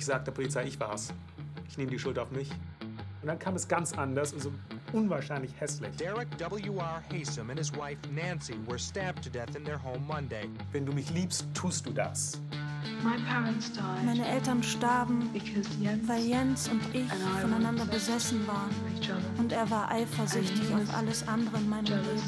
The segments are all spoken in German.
Ich sagte der Polizei, ich war's. Ich nehme die Schuld auf mich. Und dann kam es ganz anders und so unwahrscheinlich hässlich. Derek W.R. Haysom and his wife Nancy were stabbed to death in their home Monday. Wenn du mich liebst, tust du das. Meine Eltern starben, weil Jens und ich voneinander besessen waren. Und er war eifersüchtig auf alles andere in meinem Leben.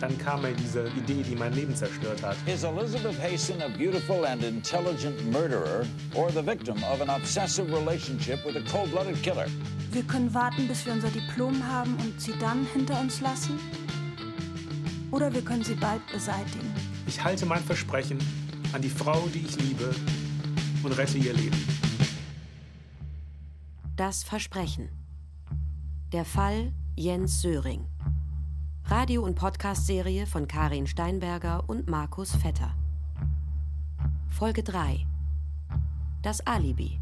Dann kam mir diese Idee, die mein Leben zerstört hat. Is Elizabeth Hasten a beautiful and intelligent murderer or the victim of an obsessive relationship with a cold-blooded killer? Wir können warten, bis wir unser Diplom haben und sie dann hinter uns lassen. Oder wir können sie bald beseitigen. Ich halte mein Versprechen an die Frau, die ich liebe, und rette ihr Leben. Das Versprechen. Der Fall Jens Söring. Radio- und Podcast-Serie von Karin Steinberger und Markus Vetter. Folge 3. Das Alibi.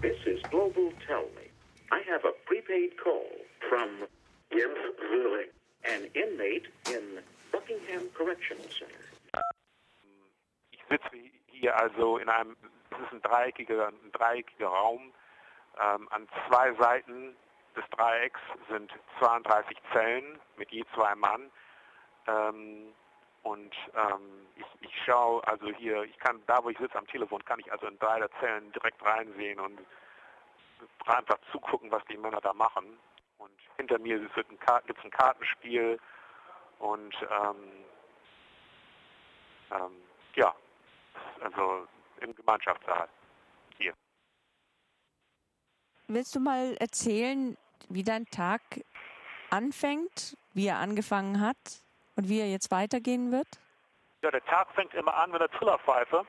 This is Global Tell Me. I have a prepaid call from Jens Zurich, an inmate in Buckingham Correctional Center. Ich sitze hier also in einem, es ist ein dreieckiger, ein dreieckiger Raum. Ähm, an zwei Seiten des Dreiecks sind 32 Zellen mit je zwei Mann. Ähm, und ähm, ich, ich schaue also hier, ich kann da, wo ich sitze am Telefon, kann ich also in drei der Zellen direkt reinsehen und einfach zugucken, was die Männer da machen. Und hinter mir gibt es ein, Kartenspiel und ähm, ähm, ja, also im Gemeinschaftssaal. Willst du mal erzählen, wie dein Tag anfängt, wie er angefangen hat und wie er jetzt weitergehen wird? Ja, der Tag fängt immer an mit der Trillerpfeife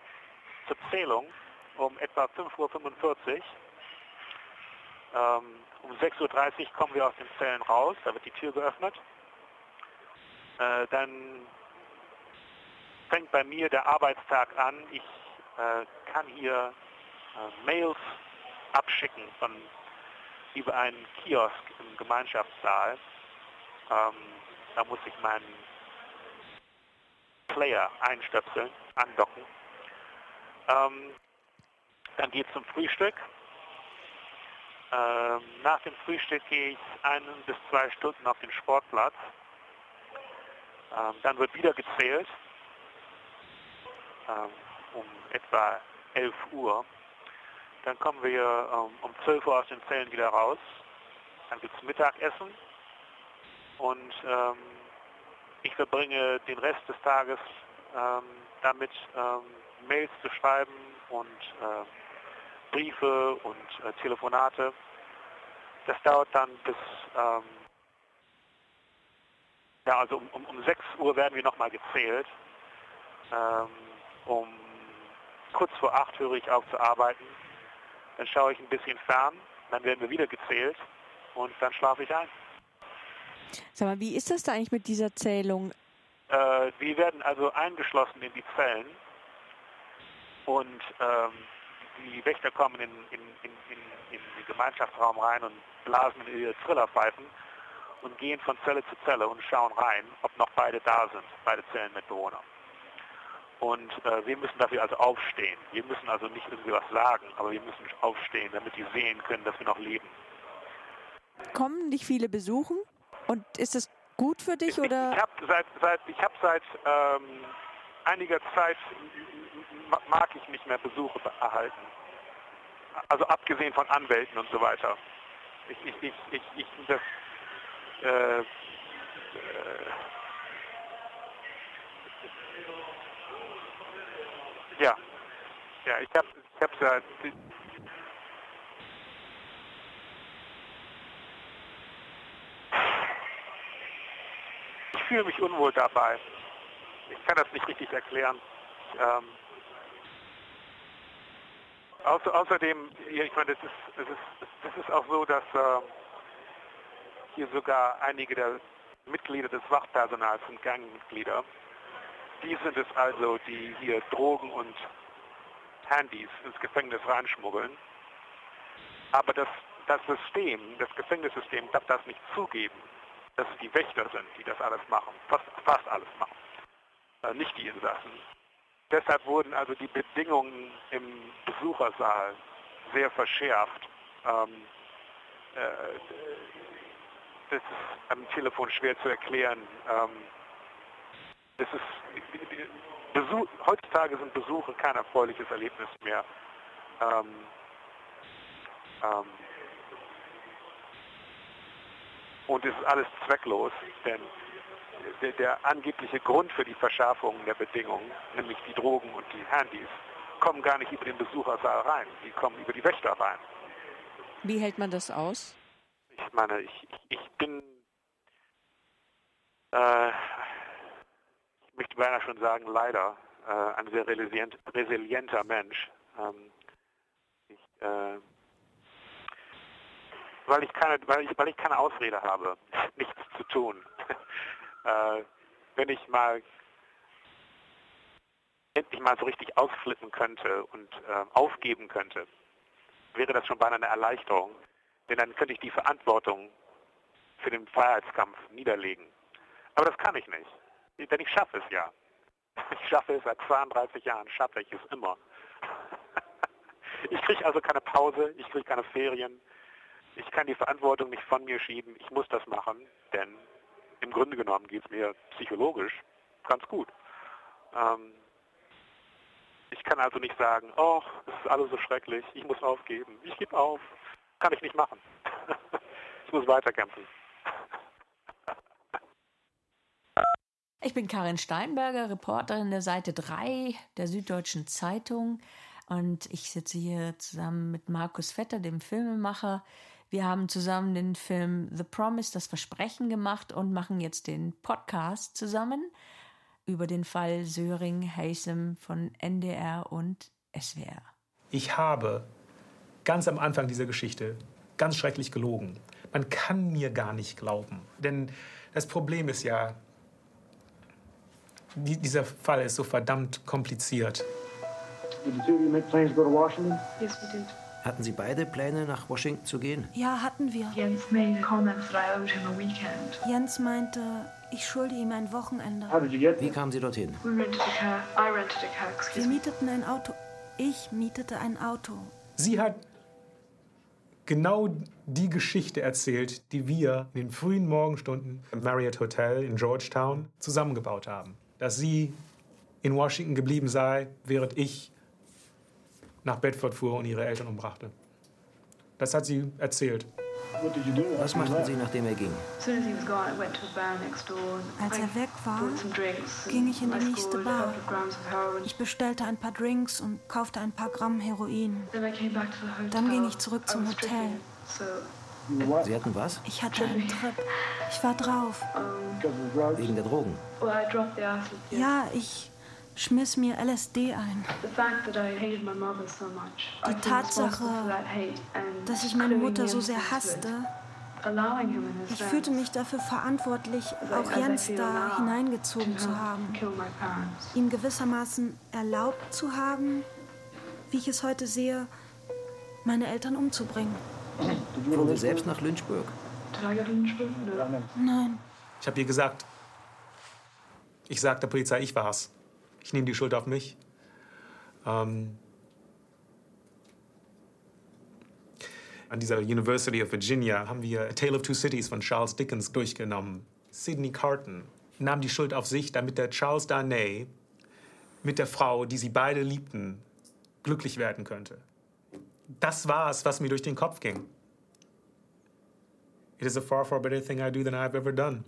zur Zählung um etwa 5.45 Uhr. Ähm, um 6.30 Uhr kommen wir aus den Zellen raus, da wird die Tür geöffnet. Äh, dann fängt bei mir der Arbeitstag an. Ich äh, kann hier äh, Mails abschicken von über einen Kiosk im Gemeinschaftssaal. Ähm, da muss ich meinen Player einstöpseln, andocken. Ähm, dann geht es zum Frühstück. Ähm, nach dem Frühstück gehe ich ein bis zwei Stunden auf den Sportplatz. Ähm, dann wird wieder gezählt ähm, um etwa 11 Uhr. Dann kommen wir ähm, um 12 Uhr aus den Zellen wieder raus. Dann gibt es Mittagessen und ähm, ich verbringe den Rest des Tages ähm, damit, Mails zu schreiben und äh, Briefe und äh, Telefonate. Das dauert dann bis, ähm, ja, also um, um, um 6 Uhr werden wir nochmal gezählt. Ähm, um kurz vor 8 höre ich auf zu arbeiten. Dann schaue ich ein bisschen fern, dann werden wir wieder gezählt und dann schlafe ich ein. Sag mal, wie ist das da eigentlich mit dieser Zählung? Äh, wir werden also eingeschlossen in die Zellen und ähm, die Wächter kommen in, in, in, in, den Gemeinschaftsraum rein und blasen in ihre Trillerpfeifen und gehen von Zelle zu Zelle und schauen rein, ob noch beide da sind, beide Zellen mit Bewohnern. Und äh, wir müssen dafür also aufstehen. Wir müssen also nicht irgendwie was sagen, aber wir müssen aufstehen, damit die sehen können, dass wir noch leben. Kommen dich viele besuchen? Und ist es gut für dich? Oder? Ich, ich habe seit, seit, ich hab seit ähm, einiger Zeit mag ich nicht mehr Besuche erhalten. Also abgesehen von Anwälten und so weiter. Ich, ich, ich, ich, ich das, äh, äh, ja, ja, ich habe, ich habe seit ich fühle mich unwohl dabei. Ich kann das nicht richtig erklären. Ähm, außer, außerdem, ich meine, das ist, das ist, das ist auch so, dass äh, hier sogar einige der Mitglieder des Wachpersonals sind Gangmitglieder. Die sind es also, die hier Drogen und Handys ins Gefängnis reinschmuggeln. Aber das, das System, das Gefängnissystem darf das nicht zugeben, dass es die Wächter sind, die das alles machen, fast, fast alles machen. äh, nicht die Insassen. Deshalb wurden also die Bedingungen im Besuchersaal sehr verschärft. Ähm, äh, das ist am Telefon schwer zu erklären. Ähm, das ist, Besuch, heutzutage sind Besuche kein erfreuliches Erlebnis mehr. Ähm, ähm, und es ist alles zwecklos, denn der, der, angebliche Grund für die Verschärfung der Bedingungen, nämlich die Drogen und die Handys, kommen gar nicht über den Besuchersaal rein, die kommen über die Wächter rein. Wie hält man das aus? Ich meine, ich, ich bin, äh, ich möchte beinahe schon sagen, leider äh, ein sehr resilient, resilienter Mensch. Ähm, ich, äh, weil ich keine, weil ich, weil ich keine Ausrede habe, nichts zu tun. äh, wenn ich mal endlich mal so richtig ausflippen könnte und äh, aufgeben könnte, wäre das schon beinahe eine Erleichterung. Denn dann könnte ich die Verantwortung für den Freiheitskampf niederlegen. Aber das kann ich nicht. Denn ich schaffe es ja. Ich schaffe es seit 32 Jahren, schaffe ich es immer. Ich kriege also keine Pause, ich kriege keine Ferien, ich kann die Verantwortung nicht von mir schieben, ich muss das machen, denn im Grunde genommen geht es mir psychologisch ganz gut. Ähm, ich kann also nicht sagen, oh, es ist alles so schrecklich, ich muss aufgeben, ich gebe auf. Kann ich nicht machen. ich muss weiterkämpfen. Ich bin Karin Steinberger, Reporterin der Seite 3 der Süddeutschen Zeitung. Und ich sitze hier zusammen mit Markus Vetter, dem Filmemacher, wir haben zusammen den Film The Promise, das Versprechen gemacht und machen jetzt den Podcast zusammen über den Fall Söring-Hasem von NDR und SWR. Ich habe ganz am Anfang dieser Geschichte ganz schrecklich gelogen. Man kann mir gar nicht glauben. Denn das Problem ist ja, dieser Fall ist so verdammt kompliziert. Did the two of you make plans to go to Washington? Yes, we did. Hatten Sie beide Pläne, nach Washington zu gehen? Ja, hatten wir. Jens meinte, ich schulde ihm ein Wochenende. Wie kamen Sie dorthin? We rented a car. I rented a car, excuse Wir mieteten ein Auto. Ich mietete ein Auto. Sie hat genau die Geschichte erzählt, die wir in den frühen Morgenstunden im Marriott Hotel in Georgetown zusammengebaut haben. Dass sie in Washington geblieben sei, während ich nach Bedford fuhr und ihre Eltern umbrachte. Das hat sie erzählt. Was machten Sie, nachdem er ging? Als er weg war, ging ich in die nächste Bar. Ich bestellte ein paar Drinks und kaufte ein paar Gramm Heroin. Dann ging ich zurück zum Hotel. Sie hatten was? Ich hatte einen Trip. Ich war drauf. Wegen der Drogen? Ja, ich schmiss mir LSD ein. Die Tatsache, dass ich meine Mutter so sehr hasste, ich fühlte mich dafür verantwortlich, auch Jens da hineingezogen zu haben, ihm gewissermaßen erlaubt zu haben, wie ich es heute sehe, meine Eltern umzubringen. Fuhren Sie selbst nach Lynchburg? Nein. Ich habe ihr gesagt, ich sag der Polizei, ich war's. Ich nehme die Schuld auf mich. Ähm, an dieser University of Virginia haben wir A Tale of Two Cities von Charles Dickens durchgenommen. Sidney Carton nahm die Schuld auf sich, damit der Charles Darnay mit der Frau, die sie beide liebten, glücklich werden könnte. Das war es, was mir durch den Kopf ging. It is a far, far better thing I do than I've ever done.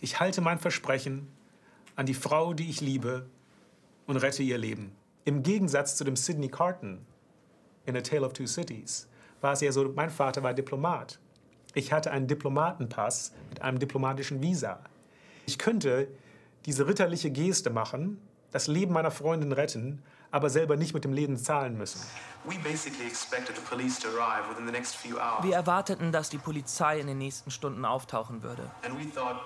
Ich halte mein Versprechen an die Frau, die ich liebe, und rette ihr Leben. Im Gegensatz zu dem Sidney Carton in A Tale of Two Cities war es ja so, mein Vater war Diplomat. Ich hatte einen Diplomatenpass mit einem diplomatischen Visa. Ich könnte diese ritterliche Geste machen, das Leben meiner Freundin retten, aber selber nicht mit dem Leben zahlen müssen. Wir erwarteten, dass die Polizei in den nächsten Stunden auftauchen würde.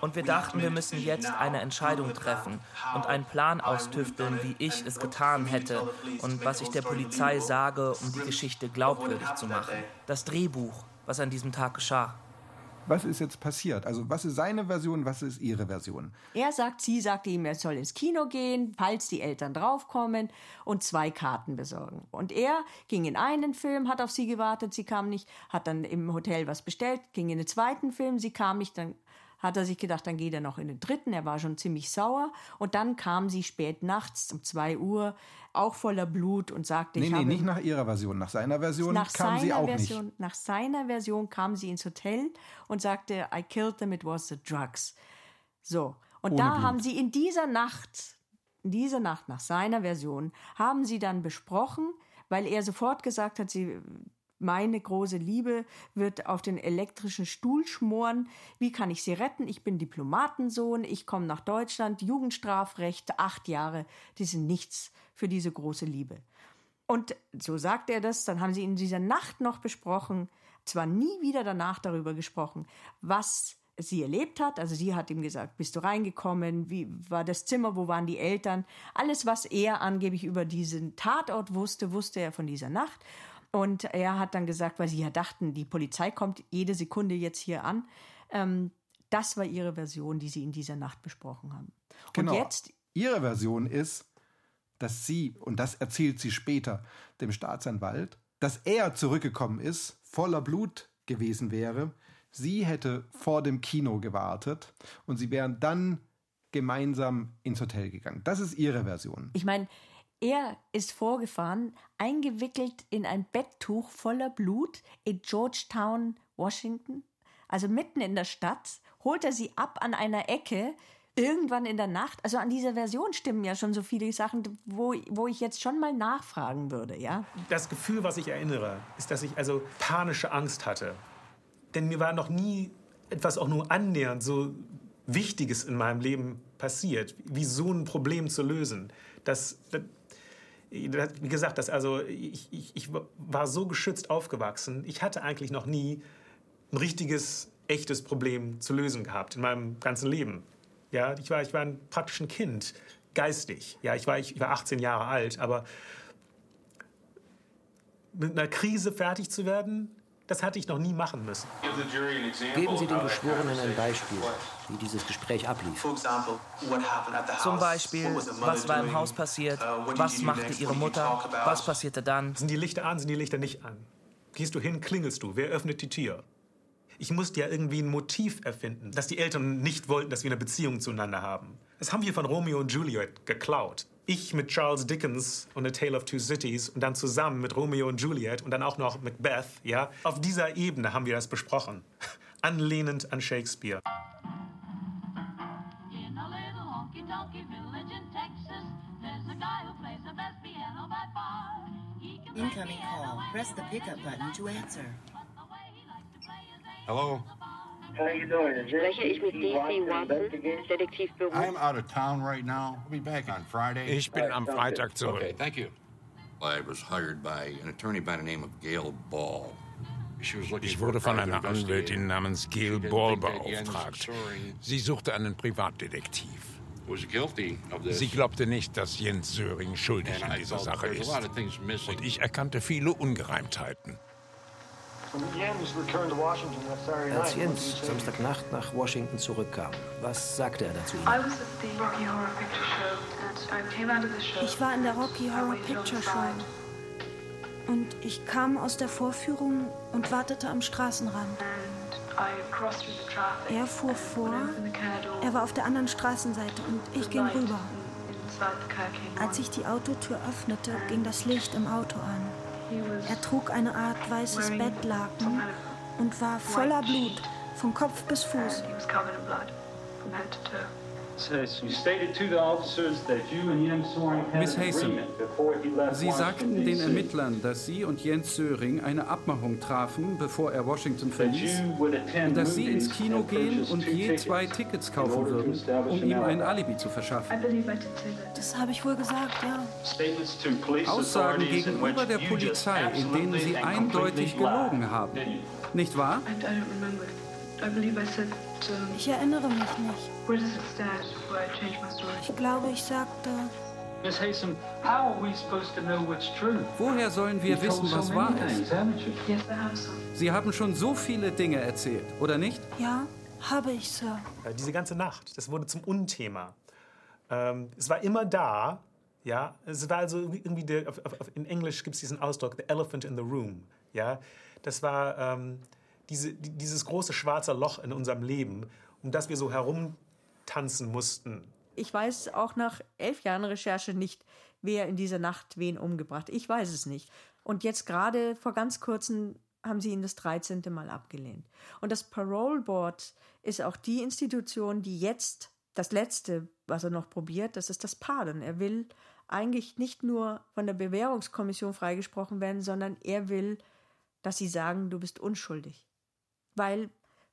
Und wir dachten, wir müssen jetzt eine Entscheidung treffen und einen Plan austüfteln, wie ich es getan hätte und was ich der Polizei sage, um die Geschichte glaubwürdig zu machen. Das Drehbuch, was an diesem Tag geschah. Was ist jetzt passiert? Also was ist seine Version, was ist ihre Version? Er sagt, sie sagte ihm, er soll ins Kino gehen, falls die Eltern draufkommen und zwei Karten besorgen. Und er ging in einen Film, hat auf sie gewartet, sie kam nicht, hat dann im Hotel was bestellt, ging in den zweiten Film, sie kam nicht, dann hat er sich gedacht, dann geht er noch in den dritten. Er war schon ziemlich sauer. Und dann kam sie spät nachts um zwei Uhr, auch voller Blut und sagte, nee, ich nee, habe... nicht nach ihrer Version. Nach seiner Version nach kam seiner sie auch Version, nicht. Nach seiner Version kam sie ins Hotel und sagte, I killed them, it was the drugs. So. Und Ohne da Blut. haben sie in dieser Nacht, in dieser Nacht nach seiner Version, haben sie dann besprochen, weil er sofort gesagt hat, sie meine große Liebe wird auf den elektrischen Stuhl schmoren. Wie kann ich sie retten? Ich bin Diplomatensohn, ich komme nach Deutschland, Jugendstrafrecht, acht Jahre, die sind nichts für diese große Liebe. Und so sagt er das, dann haben sie in dieser Nacht noch besprochen, zwar nie wieder danach darüber gesprochen, was sie erlebt hat. Also sie hat ihm gesagt, bist du reingekommen, wie war das Zimmer, wo waren die Eltern? Alles, was er angeblich über diesen Tatort wusste, wusste er von dieser Nacht. Und er hat dann gesagt, weil sie ja dachten, die Polizei kommt jede Sekunde jetzt hier an. Ähm, das war ihre Version, die sie in dieser Nacht besprochen haben. Genau. Und jetzt, Ihre Version ist, dass sie, und das erzählt sie später dem Staatsanwalt, dass er zurückgekommen ist, voller Blut gewesen wäre. Sie hätte vor dem Kino gewartet und sie wären dann gemeinsam ins Hotel gegangen. Das ist ihre Version. ich meine, er ist vorgefahren, eingewickelt in ein Betttuch voller Blut in Georgetown, Washington. Also mitten in der Stadt, holt er sie ab an einer Ecke, irgendwann in der Nacht. Also an dieser Version stimmen ja schon so viele Sachen, wo, wo ich jetzt schon mal nachfragen würde, ja. Das Gefühl, was ich erinnere, ist, dass ich also panische Angst hatte. Denn mir war noch nie etwas auch nur annähernd so Wichtiges in meinem Leben passiert, wie so ein Problem zu lösen. Das, das wie gesagt, das also ich, ich, ich war so geschützt aufgewachsen. Ich hatte eigentlich noch nie ein richtiges, echtes Problem zu lösen gehabt in meinem ganzen Leben. Ja, ich war, ich war ein praktisch ein Kind, geistig. Ja, ich war, ich war 18 Jahre alt, aber mit einer Krise fertig zu werden, das hatte ich noch nie machen müssen. Geben Sie den Geschworenen ein Beispiel, wie dieses Gespräch ablief. Zum Beispiel, was war im Haus passiert, was machte ihre Mutter, was passierte dann. Sind die Lichter an, sind die Lichter nicht an? Gehst du hin, klingelst du, wer öffnet die Tür? Ich musste ja irgendwie ein Motiv erfinden, dass die Eltern nicht wollten, dass wir eine Beziehung zueinander haben. Das haben wir von Romeo und Juliet geklaut. Ich mit Charles Dickens und A Tale of Two Cities und dann zusammen mit Romeo und Juliet und dann auch noch Macbeth, ja. Auf dieser Ebene haben wir das besprochen. Anlehnend an Shakespeare. In a little honky-tonky village in Texas, there's a guy who plays the best piano by far. He can play Incoming call. Press the pickup button to answer. Hello? Spreche ich mit D.C. Watson, Detektivbüro? I'm out of town right now. I'll be back on Friday. Ich bin am Freitag zurück. Okay, thank you. I was hired by an attorney by the name of Gail Ball. She was looking Ich wurde von einer. Anwältin namens Gail Ball beauftragt. Sie suchte einen Privatdetektiv. was guilty of this. Sie glaubte nicht, dass Jens Söring schuldig And an I dieser Sache ist. Und ich erkannte viele Ungereimtheiten. Als what did Jens he say? Samstagnacht nach Washington zurückkam, was sagte er dazu I was at the Rocky Horror Picture Show and I came out of the show. Ich war in der Rocky Horror Picture Show. Und ich kam aus der Vorführung und wartete am Straßenrand. I crossed through the traffic. Er fuhr vor, er war auf der anderen Straßenseite und ich ging rüber. Als ich die Autotür öffnete, ging das Licht im Auto an. Er trug eine Art weißes Bettlaken und war voller Blut, von Kopf bis Fuß. Miss left Sie Washington, sagten den. Ermittlern, dass Sie und Jens Söring eine Abmachung trafen, bevor er Washington that verließ, you would attend dass Sie ins Kino and gehen und two je tickets zwei Tickets kaufen würden, um ihm an ein alibi. Zu verschaffen. Das habe ich wohl gesagt, ja. Aussagen authorities in which gegenüber der Polizei, in denen Sie eindeutig gelogen haben. Nicht wahr? I don't remember. I believe I said, um, Ich erinnere mich nicht. where does it stand where I changed my story? Ich glaube, ich sagte, Woher sollen wir wissen, was wahr ist? Sie haben schon so viele Dinge erzählt, oder nicht? Ja, habe ich, Sir. Diese ganze Nacht, das wurde zum Unthema. Ähm, es war immer da, ja. Es war also irgendwie, der, auf, auf, in Englisch gibt es diesen Ausdruck, the elephant in the room, ja. Das war ähm, diese, dieses große schwarze Loch in unserem Leben, um das wir so herumtanzen mussten. Ich weiß auch nach elf Jahren Recherche nicht, wer in dieser Nacht wen umgebracht. Ich weiß es nicht. Und jetzt gerade vor ganz kurzem haben sie ihn das 13. Mal abgelehnt. Und das Parole Board ist auch die Institution, die jetzt das Letzte, was er noch probiert, das ist das Pardon. Er will eigentlich nicht nur von der Bewährungskommission freigesprochen werden, sondern er will, dass sie sagen, du bist unschuldig. Weil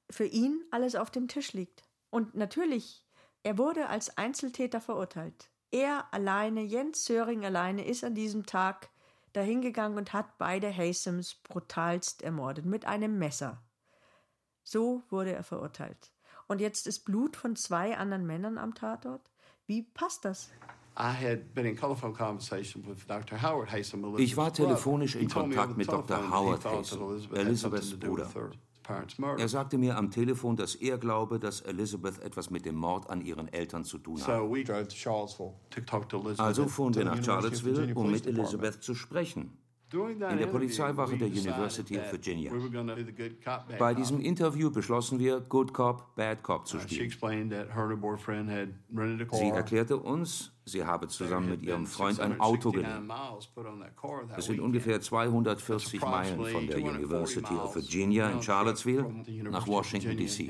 für ihn alles auf dem Tisch liegt. Und natürlich er wurde als Einzeltäter verurteilt. Er alleine, Jens Söring alleine, ist an diesem Tag dahingegangen und hat beide Haysams brutalst ermordet mit einem Messer. So wurde er verurteilt. Und jetzt ist Blut von zwei anderen Männern am Tatort. Wie passt das? Ich war telefonisch in Kontakt mit Dr. Howard Hasem, Elizabeths Bruder. Er sagte mir am Telefon, dass er glaube, dass Elizabeth etwas mit dem Mord an ihren Eltern zu tun hat. Also fuhren wir nach Charlottesville, um mit Elizabeth zu sprechen. In der Polizeiwache der University of Virginia. Bei diesem Interview beschlossen wir, Good Cop, Bad Cop zu spielen. Sie erklärte uns, sie habe zusammen mit ihrem Freund ein Auto genommen. Es sind ungefähr 240 Meilen von der University of Virginia in Charlottesville nach Washington, D.C.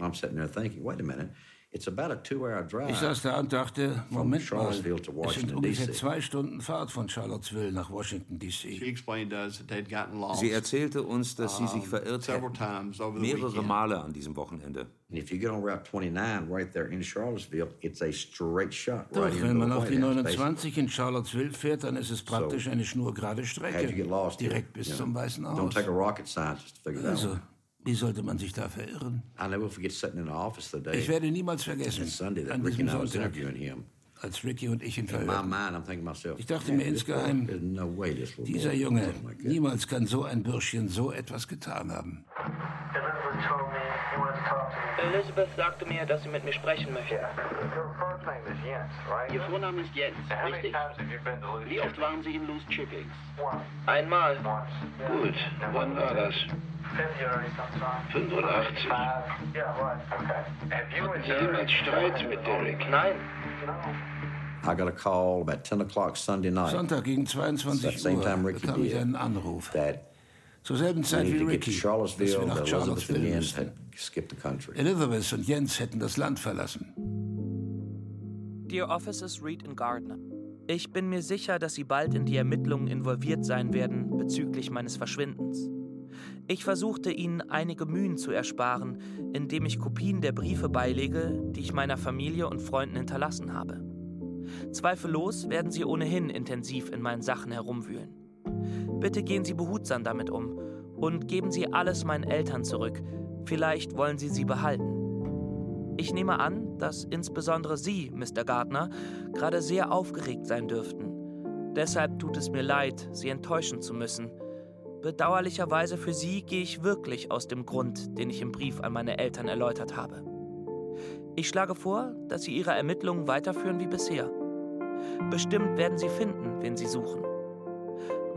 I'm sitting there thinking, wait a minute. Ich saß da und dachte, Moment mal, es sind ungefähr zwei Stunden Fahrt von Charlottesville nach Washington, D.C. Sie erzählte uns, dass sie sich verirrt hätten, mehrere Male an diesem Wochenende. Doch wenn man auf die 29 in Charlottesville fährt, dann ist es praktisch eine schnurgerade Strecke, direkt bis zum Weißen Haus. Also, wie sollte man sich da verirren? Ich werde niemals vergessen, an diesem Sonntag, als Ricky und ich ihn verhörten. Ich dachte mir insgeheim, dieser Junge, niemals kann so ein Bürschchen so etwas getan haben. Elizabeth sagte mir, dass sie mit mir sprechen möchte. Ihr Vorname ist Jens, richtig? Wie oft waren Sie in Loose Chippings? Einmal. Gut, wann war das? 85. Hatten Sie jemals Streit mit Derek? Nein. I got a call about 10 o'clock Sunday night. Sonntag gegen 22 Uhr bekam ich einen Anruf. Zur selben Zeit wie Ricky, dass wir nach Charlottesville müssten. Elizabeth und Jens hätten das Land verlassen. Dear Officers Reed und Gardner, ich bin mir sicher, dass Sie bald in die Ermittlungen involviert sein werden bezüglich meines Verschwindens. Ich versuchte Ihnen einige Mühen zu ersparen, indem ich Kopien der Briefe beilege, die ich meiner Familie und Freunden hinterlassen habe. Zweifellos werden Sie ohnehin intensiv in meinen Sachen herumwühlen. Bitte gehen Sie behutsam damit um und geben Sie alles meinen Eltern zurück. Vielleicht wollen Sie sie behalten. Ich nehme an, dass insbesondere Sie, Mr. Gardner, gerade sehr aufgeregt sein dürften. Deshalb tut es mir leid, Sie enttäuschen zu müssen. Bedauerlicherweise für Sie gehe ich wirklich aus dem Grund, den ich im Brief an meine Eltern erläutert habe. Ich schlage vor, dass Sie Ihre Ermittlungen weiterführen wie bisher. Bestimmt werden Sie finden, wen Sie suchen.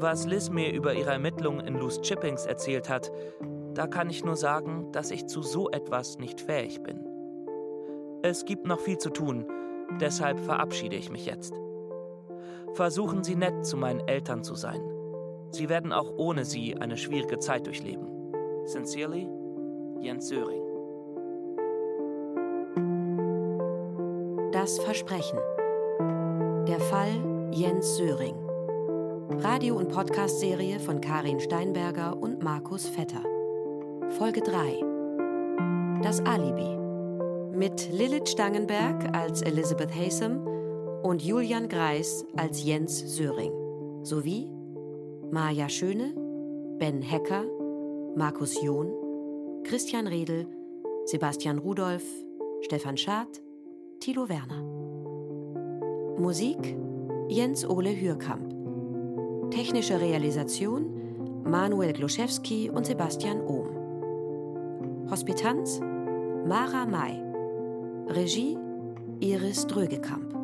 Was Liz mir über ihre Ermittlungen in Loose Chippings erzählt hat, da kann ich nur sagen, dass ich zu so etwas nicht fähig bin. Es gibt noch viel zu tun, deshalb verabschiede ich mich jetzt. Versuchen Sie nett zu meinen Eltern zu sein. Sie werden auch ohne sie eine schwierige Zeit durchleben. Sincerely, Jens Söring. Das Versprechen. Der Fall Jens Söring. Radio- und Podcast-Serie von Karin Steinberger und Markus Vetter. Folge 3. Das Alibi. Mit Lilith Stangenberg als Elizabeth Hasem und Julian Greis als Jens Söring. Sowie Maja Schöne, Ben Hecker, Markus John, Christian Redl, Sebastian Rudolph, Stefan Schad, Thilo Werner. Musik Jens Ole Hürkamp. Technische Realisation Manuel Gluszewski und Sebastian Ohm. Hospitanz Mara May. Regie Iris Drögekamp.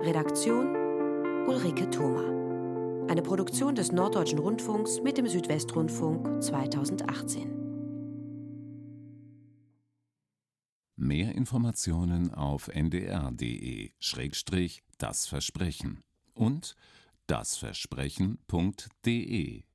Redaktion Ulrike Thoma. Eine Produktion des Norddeutschen Rundfunks mit dem Südwestrundfunk 2018. Mehr Informationen auf ndr.de-das Versprechen und dasversprechen.de